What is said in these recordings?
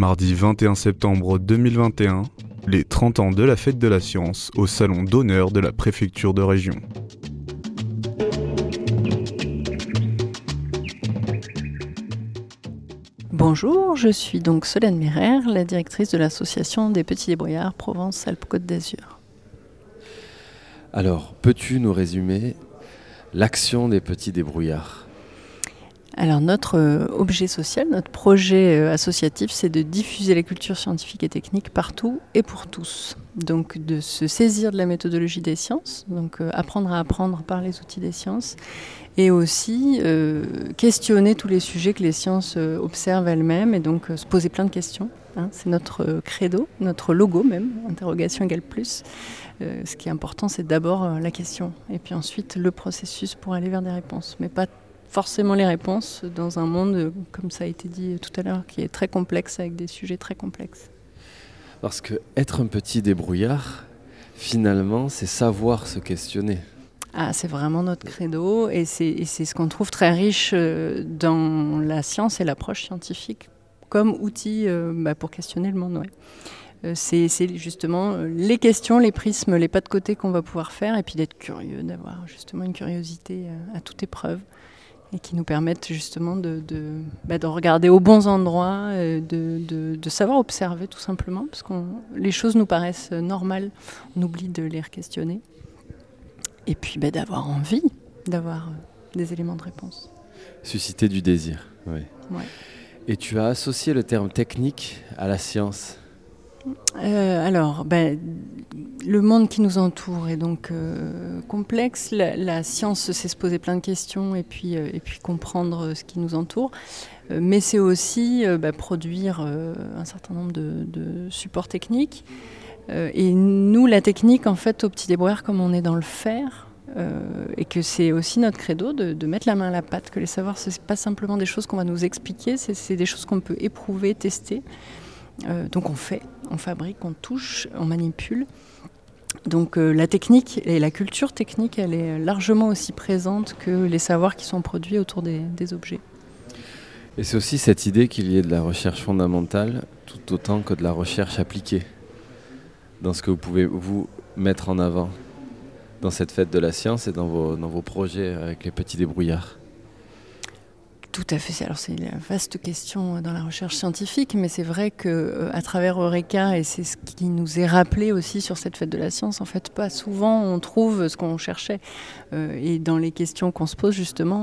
Mardi 21 septembre 2021, les 30 ans de la fête de la science au salon d'honneur de la préfecture de région. Bonjour, je suis donc Solène Mérer, la directrice de l'association des Petits Débrouillards Provence-Alpes-Côte d'Azur. Alors, peux-tu nous résumer l'action des Petits Débrouillards? Alors notre euh, objet social, notre projet euh, associatif, c'est de diffuser la culture scientifique et technique partout et pour tous. Donc de se saisir de la méthodologie des sciences, donc euh, apprendre à apprendre par les outils des sciences, et aussi questionner tous les sujets que les sciences observent elles-mêmes, et donc se poser plein de questions. Hein. c'est notre credo, notre logo même, interrogation égale plus. ce qui est important, c'est d'abord la question, et puis ensuite le processus pour aller vers des réponses, mais pas forcément les réponses dans un monde, comme ça a été dit tout à l'heure, qui est très complexe avec des sujets très complexes. Parce que être un petit débrouillard, finalement, c'est savoir se questionner. Ah, c'est vraiment notre credo et c'est ce qu'on trouve très riche euh, dans la science et l'approche scientifique comme outil euh, bah, pour questionner le monde. Ouais. Euh, c'est justement les questions, les prismes, les pas de côté qu'on va pouvoir faire et puis d'être curieux, d'avoir justement une curiosité à toute épreuve et qui nous permettent justement de, de, bah, de regarder aux bons endroits, euh, de, de, savoir observer tout simplement, parce que les choses nous paraissent normales, on oublie de les questionner, et puis bah, d'avoir envie d'avoir des éléments de réponse. Susciter du désir, oui. Ouais. Et tu as associé le terme technique à la science euh, alors, ben, le monde qui nous entoure est donc euh, complexe. La, science, c'est se poser plein de questions et puis, euh, comprendre ce qui nous entoure. mais c'est aussi ben, produire un certain nombre de, supports techniques. et nous, la technique, en fait, au petit débrouillard, comme on est dans le faire, et que c'est aussi notre credo de, mettre la main à la pâte, que les savoirs, ce n'est pas simplement des choses qu'on va nous expliquer, c'est des choses qu'on peut éprouver, tester. Donc on fait, on fabrique, on touche, on manipule. Donc euh, la technique et la culture technique, elle est largement aussi présente que les savoirs qui sont produits autour des, objets. Et c'est aussi cette idée qu'il y ait de la recherche fondamentale tout autant que de la recherche appliquée dans ce que vous pouvez vous mettre en avant dans cette fête de la science et dans vos, dans vos projets avec les petits débrouillards. Tout à fait. Alors c'est une vaste question dans la recherche scientifique, mais c'est vrai que euh, à travers Eureka, et c'est ce qui nous est rappelé aussi sur cette fête de la science, en fait, pas souvent on trouve ce qu'on cherchait. Euh, et dans les questions qu'on se pose, justement,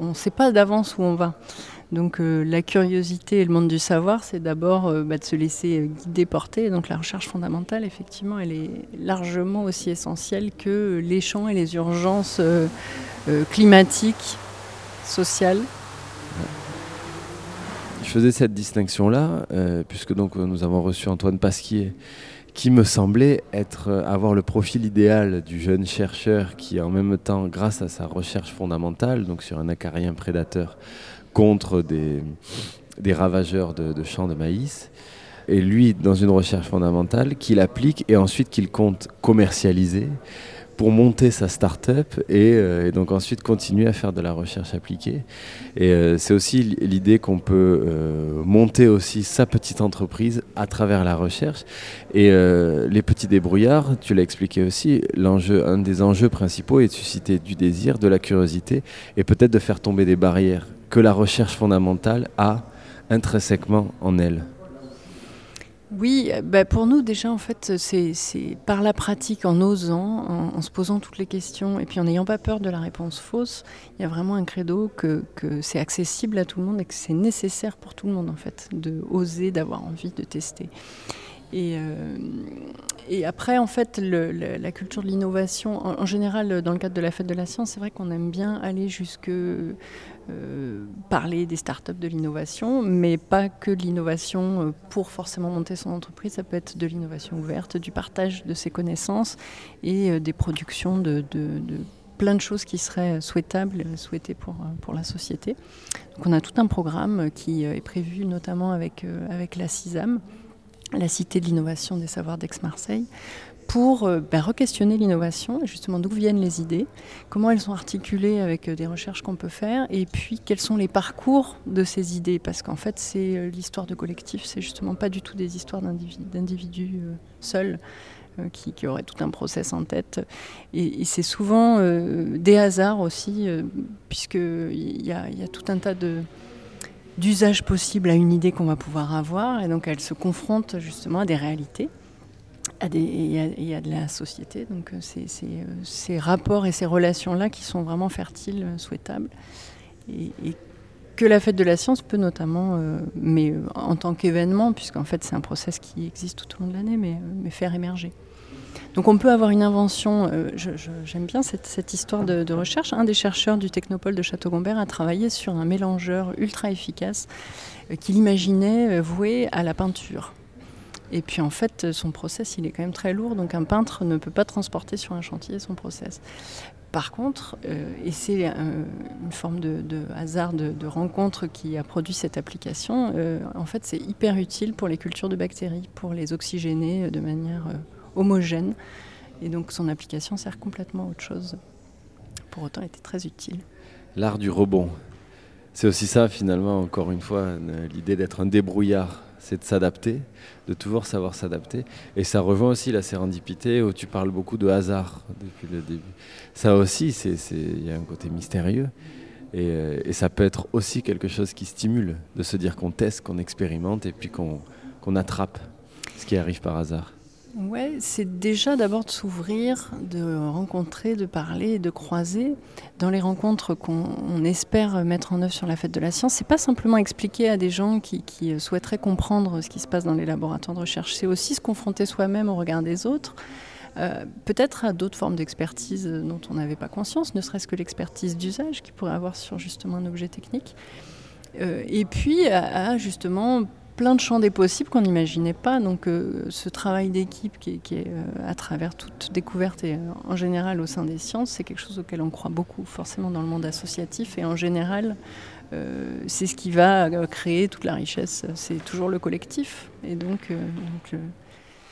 on ne sait pas d'avance où on va. Donc euh, la curiosité et le monde du savoir, c'est d'abord bah, de se laisser guider, porter. donc la recherche fondamentale, effectivement, elle est largement aussi essentielle que les champs et les urgences climatiques, sociales je faisais cette distinction-là, euh, puisque donc euh, nous avons reçu Antoine Pasquier, qui me semblait être, euh, avoir le profil idéal du jeune chercheur qui, en même temps, grâce à sa recherche fondamentale, donc sur un acarien prédateur contre des, ravageurs de, de champs de maïs, et lui, dans une recherche fondamentale, qu'il applique et ensuite qu'il compte commercialiser pour monter sa start-up euh, et, donc ensuite continuer à faire de la recherche appliquée. Et euh, c'est aussi l'idée qu'on peut euh, monter aussi sa petite entreprise à travers la recherche. Et les petits débrouillards, tu l'as expliqué aussi, un des enjeux principaux est de susciter du désir, de la curiosité et peut-être de faire tomber des barrières que la recherche fondamentale a intrinsèquement en elle. Oui, bah pour nous déjà en fait c'est par la pratique, en osant, en, se posant toutes les questions et puis en n'ayant pas peur de la réponse fausse, il y a vraiment un credo que, que c'est accessible à tout le monde et que c'est nécessaire pour tout le monde en fait de oser, d'avoir envie de tester. Et, euh, et, après, en fait, la culture de l'innovation, en, général, dans le cadre de la fête de la science, c'est vrai qu'on aime bien aller jusque euh, parler des startups de l'innovation, mais pas que de l'innovation euh, pour forcément monter son entreprise. Ça peut être de l'innovation ouverte, du partage de ses connaissances et euh, des productions de, plein de choses qui seraient souhaitables, souhaitées pour, pour la société. Donc on a tout un programme qui est prévu notamment avec, avec la CISAM la Cité de l'innovation des savoirs d'Aix-Marseille, pour euh, ben, re-questionner l'innovation, justement d'où viennent les idées, comment elles sont articulées avec euh, des recherches qu'on peut faire, et puis quels sont les parcours de ces idées, parce qu'en fait c'est euh, l'histoire de collectif, c'est justement pas du tout des histoires d'individus seuls. Qui, auraient tout un process en tête. Et, c'est souvent des hasards aussi, puisqu'il y, y a tout un tas de, d'usages possibles à une idée qu'on va pouvoir avoir, et donc elle se confronte justement à des réalités et à, de la société. Donc euh, c'est euh, ces rapports et ces relations-là qui sont vraiment fertiles, euh, souhaitables. Et, que la fête de la science peut notamment, mais en tant qu'événement, puisqu'en fait c'est un process qui existe tout au long de l'année, mais, faire émerger. Donc on peut avoir une invention, j'aime bien cette, histoire de, recherche. Un des chercheurs du Technopole de Château-Gombert a travaillé sur un mélangeur ultra efficace qu'il imaginait voué à la peinture. Et puis en fait, son process, il est quand même très lourd, donc un peintre ne peut pas transporter sur un chantier son process. Par contre, euh, et c'est euh, une forme de, hasard de, rencontre qui a produit cette application, euh, en fait c'est hyper utile pour les cultures de bactéries, pour les oxygéner de manière homogène. Et donc son application sert complètement à autre chose. Pour autant, elle était très utile. L'art du rebond. C'est aussi ça finalement, encore une fois, l'idée d'être un débrouillard c'est de s'adapter, de toujours savoir s'adapter. Et ça rejoint aussi la sérendipité où tu parles beaucoup de hasard depuis le début. Ça aussi, il y a un côté mystérieux. Euh, et, ça peut être aussi quelque chose qui stimule, de se dire qu'on teste, qu'on expérimente et puis qu'on attrape ce qui arrive par hasard. Ouais, c'est déjà d'abord de s'ouvrir, de rencontrer, de parler, de croiser. Dans les rencontres qu'on espère mettre en œuvre sur la fête de la science, c'est pas simplement expliquer à des gens qui, souhaiteraient comprendre ce qui se passe dans les laboratoires de recherche, c'est aussi se confronter soi-même au regard des autres. Euh, peut-être à d'autres formes d'expertise dont on n'avait pas conscience, ne serait-ce que l'expertise d'usage qu'il pourrait avoir sur justement un objet technique. Euh, et puis à justement plein de champs des possibles qu'on n'imaginait pas. Donc euh, ce travail d'équipe qui, est euh, à travers toute découverte et euh, en général au sein des sciences, c'est quelque chose auquel on croit beaucoup, forcément dans le monde associatif. Et en général, c'est ce qui va créer toute la richesse. C'est toujours le collectif. Et donc,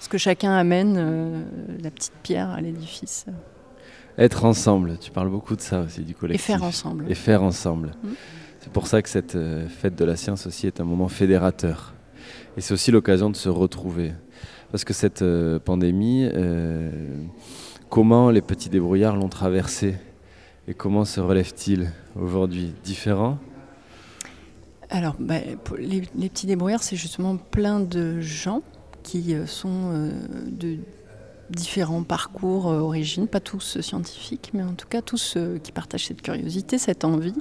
ce que chacun amène, la petite pierre à l'édifice. Être ensemble, tu parles beaucoup de ça aussi, du collectif. Et faire ensemble. Et faire ensemble. Mmh. C'est pour ça que cette fête de la science aussi est un moment fédérateur. Et c'est aussi l'occasion de se retrouver. Parce que cette euh, pandémie, euh, comment les petits débrouillards l'ont traversée et comment se relèvent-ils aujourd'hui? Différents Alors, bah, les, petits débrouillards, c'est justement plein de gens qui euh, sont de différents parcours, euh, origines, pas tous scientifiques, mais en tout cas tous euh, qui partagent cette curiosité, cette envie.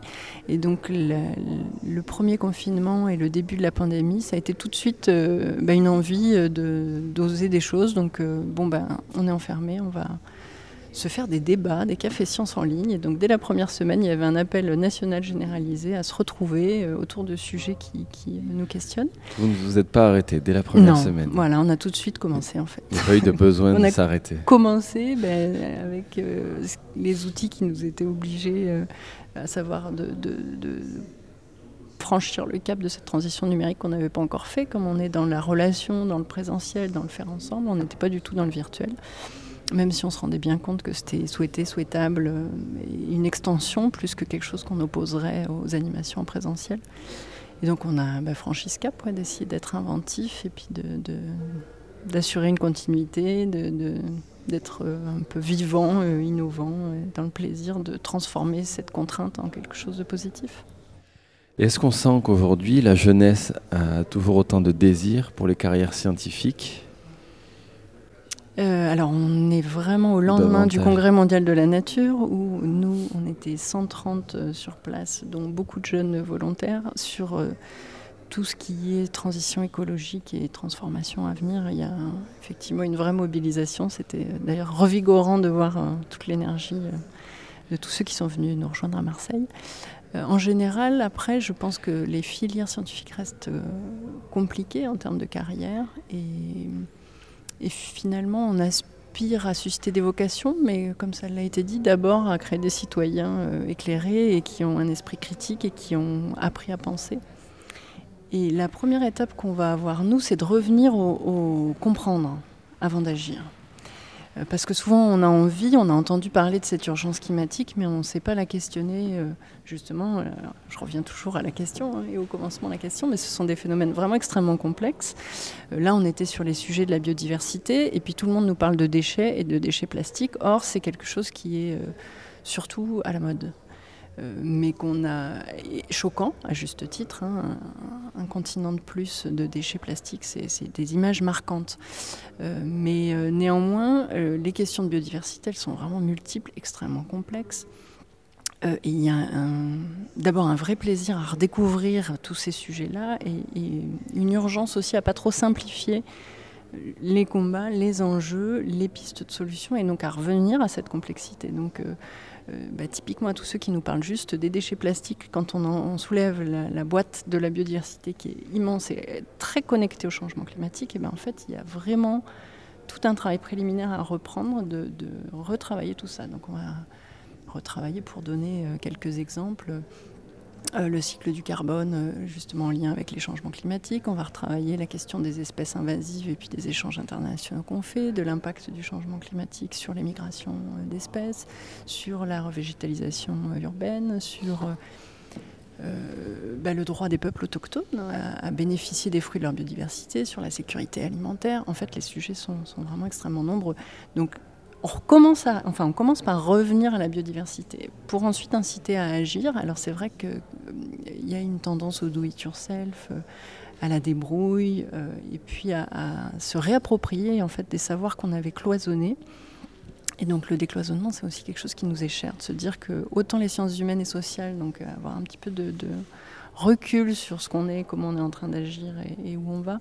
Et donc le premier confinement et le début de la pandémie, ça a été tout de suite euh, bah, une envie de d'oser des choses. Donc bon ben on est enfermé, on va se faire des débats, des cafés sciences en ligne. Et donc dès la première semaine, il y avait un appel national généralisé à se retrouver euh, autour de sujets qui, nous questionnent. Vous ne vous êtes pas arrêté dès la première semaine Voilà, on a tout de suite commencé en fait. Il n'y a pas eu de besoin de s'arrêter. Commencé ben, avec euh, les outils qui nous étaient obligés, euh, à savoir de, de franchir le cap de cette transition numérique qu'on n'avait pas encore fait, comme on est dans la relation, dans le présentiel, dans le faire ensemble, on n'était pas du tout dans le virtuel même si on se rendait bien compte que c'était souhaité, souhaitable, euh, une extension plus que quelque chose qu'on opposerait aux animations en présentiel. Et donc on a bah, franchi ce cap, d'essayer d'être inventif et puis d'assurer une continuité, d'être euh, un peu vivant, euh, innovant, dans le plaisir de transformer cette contrainte en quelque chose de positif. Est-ce qu'on sent qu'aujourd'hui la jeunesse a toujours autant de désir pour les carrières scientifiques? Euh, alors, on est vraiment au lendemain du Congrès mondial de la nature où nous, on était 130 euh, sur place, dont beaucoup de jeunes volontaires, sur euh, tout ce qui est transition écologique et transformation à venir. Il y a effectivement une vraie mobilisation. C'était d'ailleurs revigorant de voir toute l'énergie de tous ceux qui sont venus nous rejoindre à Marseille. En général, après, je pense que les filières scientifiques restent compliquées en termes de carrière et et finalement, on aspire à susciter des vocations, mais comme ça l'a été dit, d'abord à créer des citoyens euh, éclairés et qui ont un esprit critique et qui ont appris à penser. Et la première étape qu'on va avoir, nous, c'est de revenir au comprendre avant d'agir. Euh, parce que souvent, on a envie, on a entendu parler de cette urgence climatique, mais on ne sait pas la questionner. Euh, justement, euh, je reviens toujours à la question hein, et au commencement de la question, mais ce sont des phénomènes vraiment extrêmement complexes. Là, on était sur les sujets de la biodiversité, et puis tout le monde nous parle de déchets et de déchets plastiques. Or, c'est quelque chose qui est surtout à la mode. Mais qu'on a choquant à juste titre. Hein, un, continent de plus de déchets plastiques, c'est des images marquantes. Mais euh, les questions de biodiversité, elles sont vraiment multiples, extrêmement complexes. et il y a d'abord un vrai plaisir à redécouvrir tous ces sujets-là et, et, une urgence aussi à pas trop simplifier les combats, les enjeux, les pistes de solutions et donc à revenir à cette complexité. Donc euh, bah, typiquement à tous ceux qui nous parlent juste des déchets plastiques, quand on, soulève la, boîte de la biodiversité qui est immense et très connectée au changement climatique, et ben en fait, il y a vraiment tout un travail préliminaire à reprendre, de, retravailler tout ça. Donc on va retravailler pour donner euh, quelques exemples. Euh, le cycle du carbone, euh, justement en lien avec les changements climatiques. On va retravailler la question des espèces invasives et puis des échanges internationaux qu'on fait, de l'impact du changement climatique sur les migrations d'espèces, sur la revégétalisation urbaine, sur bah, le droit des peuples autochtones à, bénéficier des fruits de leur biodiversité, sur la sécurité alimentaire. En fait, les sujets sont, sont vraiment extrêmement nombreux. Donc, on commence, à, enfin, on commence par revenir à la biodiversité pour ensuite inciter à agir. Alors c'est vrai qu'il euh, y a une tendance au do it yourself, euh, à la débrouille, euh, et puis à, se réapproprier en fait des savoirs qu'on avait cloisonnés. Et donc le décloisonnement, c'est aussi quelque chose qui nous est cher, de se dire que autant les sciences humaines et sociales, donc avoir un petit peu de, recul sur ce qu'on est, comment on est en train d'agir et, où on va,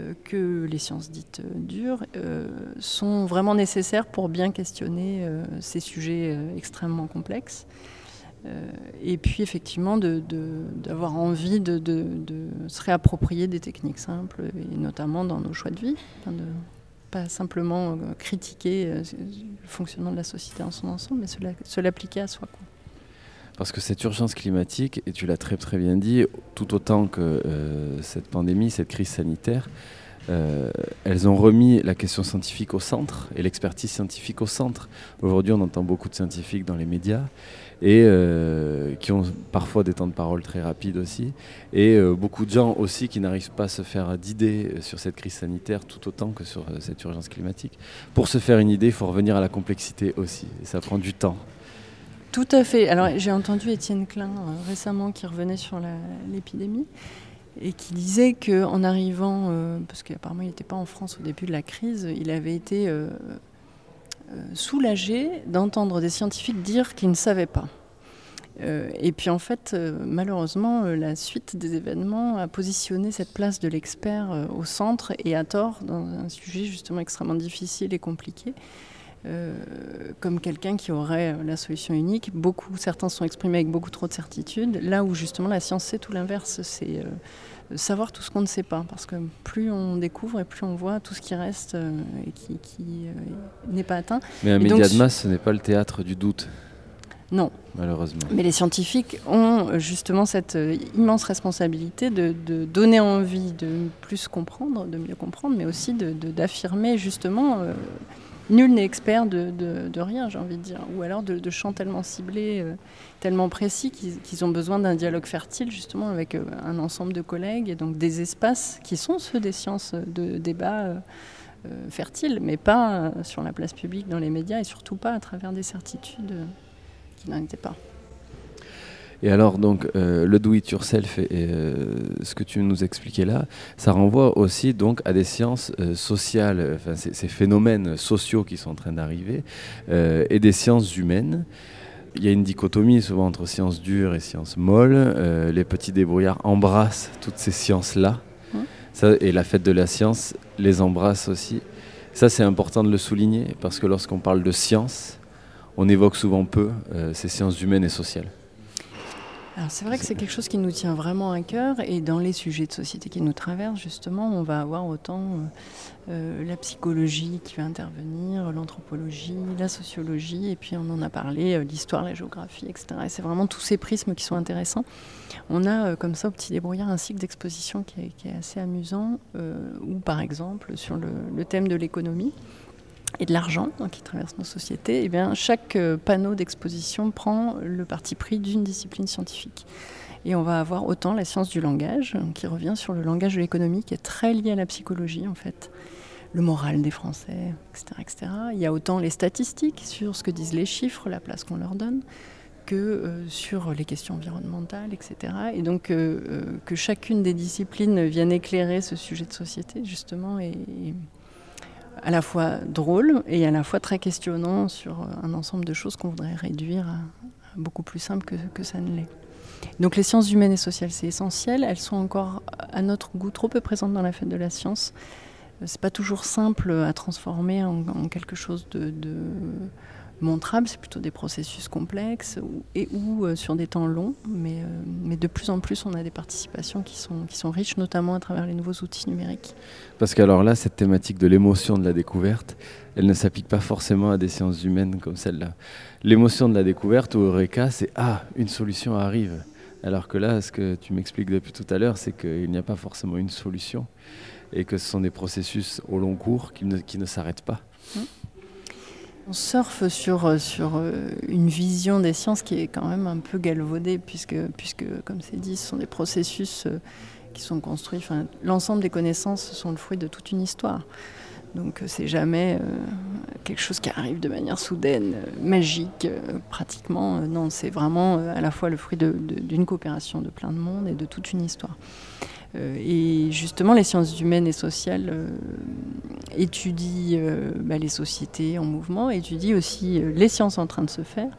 euh, que les sciences dites euh, dures euh, sont vraiment nécessaires pour bien questionner ces sujets extrêmement complexes. et puis effectivement d'avoir envie de, se réapproprier des techniques simples, et notamment dans nos choix de vie, de pas simplement critiquer le fonctionnement de la société en son ensemble, mais se l'appliquer à soi. Parce que cette urgence climatique, et tu l'as très très bien dit, tout autant que euh, cette pandémie, cette crise sanitaire, euh, elles ont remis la question scientifique au centre et l'expertise scientifique au centre. Aujourd'hui, on entend beaucoup de scientifiques dans les médias et euh, qui ont parfois des temps de parole très rapides aussi, et beaucoup de gens aussi qui n'arrivent pas à se faire d'idées sur cette crise sanitaire tout autant que sur cette urgence climatique. Pour se faire une idée, il faut revenir à la complexité aussi, et ça prend du temps. Tout à fait. Alors j'ai entendu Étienne Klein euh, récemment qui revenait sur l'épidémie et qui disait qu'en arrivant, euh, parce qu'apparemment il n'était pas en France au début de la crise, il avait été euh, soulagé d'entendre des scientifiques dire qu'ils ne savaient pas. et puis en fait, malheureusement, la suite des événements a positionné cette place de l'expert au centre et à tort dans un sujet justement extrêmement difficile et compliqué. Euh, comme quelqu'un qui aurait la solution unique. Beaucoup, certains sont exprimés avec beaucoup trop de certitude. Là où justement la science c'est tout l'inverse, c'est euh, savoir tout ce qu'on ne sait pas, parce que plus on découvre et plus on voit tout ce qui reste euh, et qui, n'est pas atteint. Mais un média de masse, ce n'est pas le théâtre du doute. Non. Malheureusement. Mais les scientifiques ont justement cette immense responsabilité de, donner envie de plus comprendre, de mieux comprendre, mais aussi d'affirmer justement nul n'est expert de, rien, j'ai envie de dire, ou alors de, champs tellement ciblés, euh, tellement précis qu'ils ont besoin d'un dialogue fertile justement avec euh, un ensemble de collègues et donc des espaces qui sont ceux des sciences de débat euh, fertiles, mais pas sur la place publique, dans les médias et surtout pas à travers des certitudes qui n'en étaient pas. Et alors, donc, euh, le do-it-yourself et, euh, ce que tu nous expliquais là, ça renvoie aussi donc à des sciences euh, sociales, enfin, ces, phénomènes sociaux qui sont en train d'arriver, et des sciences humaines. Il y a une dichotomie souvent entre sciences dures et sciences molles. les petits débrouillards embrassent toutes ces sciences-là. Mmh. et la fête de la science les embrasse aussi. Ça, c'est important de le souligner parce que lorsqu'on parle de science, on évoque souvent peu ces sciences humaines et sociales. Alors c'est vrai que c'est quelque chose qui nous tient vraiment à cœur et dans les sujets de société qui nous traversent justement, on va avoir autant euh, euh, la psychologie qui va intervenir, l'anthropologie, la sociologie et puis on en a parlé, euh, l'histoire, la géographie, etc. Et c'est vraiment tous ces prismes qui sont intéressants. On a comme ça au petit débrouillard un cycle d'exposition qui, est assez amusant où par exemple sur le thème de l'économie, et de l'argent qui traverse nos sociétés, eh bien, chaque euh, panneau d'exposition prend le parti pris d'une discipline scientifique. Et on va avoir autant la science du langage, qui revient sur le langage de l'économie, qui est très lié à la psychologie en fait, le moral des Français, etc., etc. Il y a autant les statistiques sur ce que disent les chiffres, la place qu'on leur donne, que euh, sur les questions environnementales, etc. Et donc euh, que chacune des disciplines vienne éclairer ce sujet de société, justement, et à la fois drôle et à la fois très questionnant sur un ensemble de choses qu'on voudrait réduire à, beaucoup plus simple que, ça ne l'est. Donc les sciences humaines et sociales, c'est essentiel. Elles sont encore, à notre goût, trop peu présentes dans la fête de la science. C'est pas toujours simple à transformer en, quelque chose de montrables, c'est plutôt des processus complexes et ou euh, sur des temps longs, mais, euh, mais de plus en plus on a des participations qui sont, qui sont riches, notamment à travers les nouveaux outils numériques. Parce qu'alors là, cette thématique de l'émotion de la découverte, elle ne s'applique pas forcément à des sciences humaines comme celle-là. L'émotion de la découverte, au Eureka, c'est Ah, une solution arrive. Alors que là, ce que tu m'expliques depuis tout à l'heure, c'est qu'il n'y a pas forcément une solution et que ce sont des processus au long cours qui ne, qui ne s'arrêtent pas. Hum. On surfe sur, euh, euh, une vision des sciences qui est quand même un peu galvaudée, puisque, puisque comme c'est dit, ce sont des processus euh, qui sont construits. L'ensemble des connaissances sont le fruit de toute une histoire. Donc c'est jamais quelque chose qui arrive de manière soudaine, magique, pratiquement. non, c'est vraiment à la fois le fruit d'une coopération de plein de monde et de toute une histoire. Euh, et justement, les sciences humaines et sociales euh, étudient euh, bah, les sociétés en mouvement, étudient aussi les sciences en train de se faire.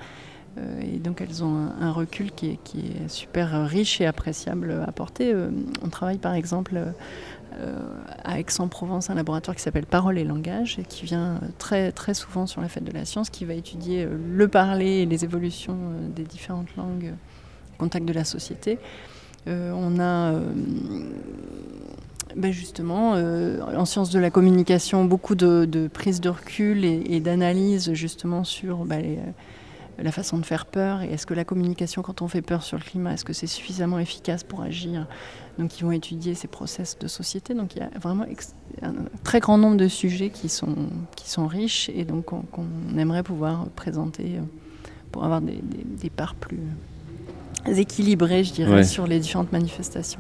Et donc elles ont un, recul qui est, super riche et appréciable à porter. on travaille par exemple à Aix-en-Provence un laboratoire qui s'appelle Parole et Langage et qui vient très, très souvent sur la fête de la science, qui va étudier le parler et les évolutions des différentes langues au contact de la société. Euh, on a euh, ben justement, euh, en sciences de la communication, beaucoup de, prise de recul et, d'analyse justement sur ben, la façon de faire peur et est-ce que la communication, quand on fait peur sur le climat, est-ce que c'est suffisamment efficace pour agir? Donc, ils vont étudier ces process de société. Donc, il y a vraiment un très grand nombre de sujets qui sont, qui sont riches et donc qu'on aimerait pouvoir présenter pour avoir des, des parts plus, équilibré, je dirais, sur les différentes manifestations.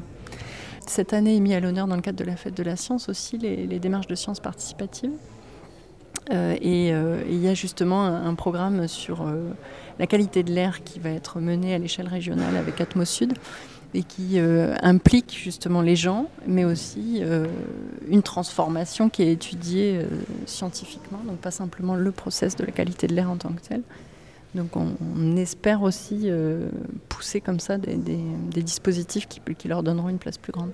Cette année est mis à l'honneur dans le cadre de la fête de la science aussi les, démarches de sciences participatives. Euh, euh, et il y a justement un, programme sur euh, la qualité de l'air qui va être mené à l'échelle régionale avec Atmos Sud et qui implique justement les gens, mais aussi une transformation qui est étudiée scientifiquement, donc pas simplement le process de la qualité de l'air en tant que tel, donc on, espère aussi pousser comme ça des, dispositifs qui, leur donneront une place plus grande.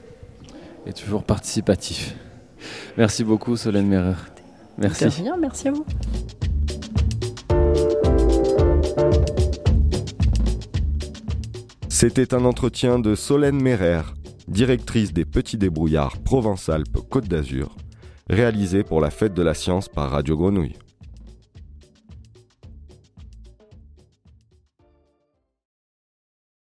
Et toujours participatif. Merci beaucoup Solène Merer. Merci. De rien, merci à vous. C'était un entretien de Solène Merer, directrice des Petits Débrouillards Provence-Alpes-Côte d'Azur, réalisé pour la Fête de la Science par Radio Grenouille.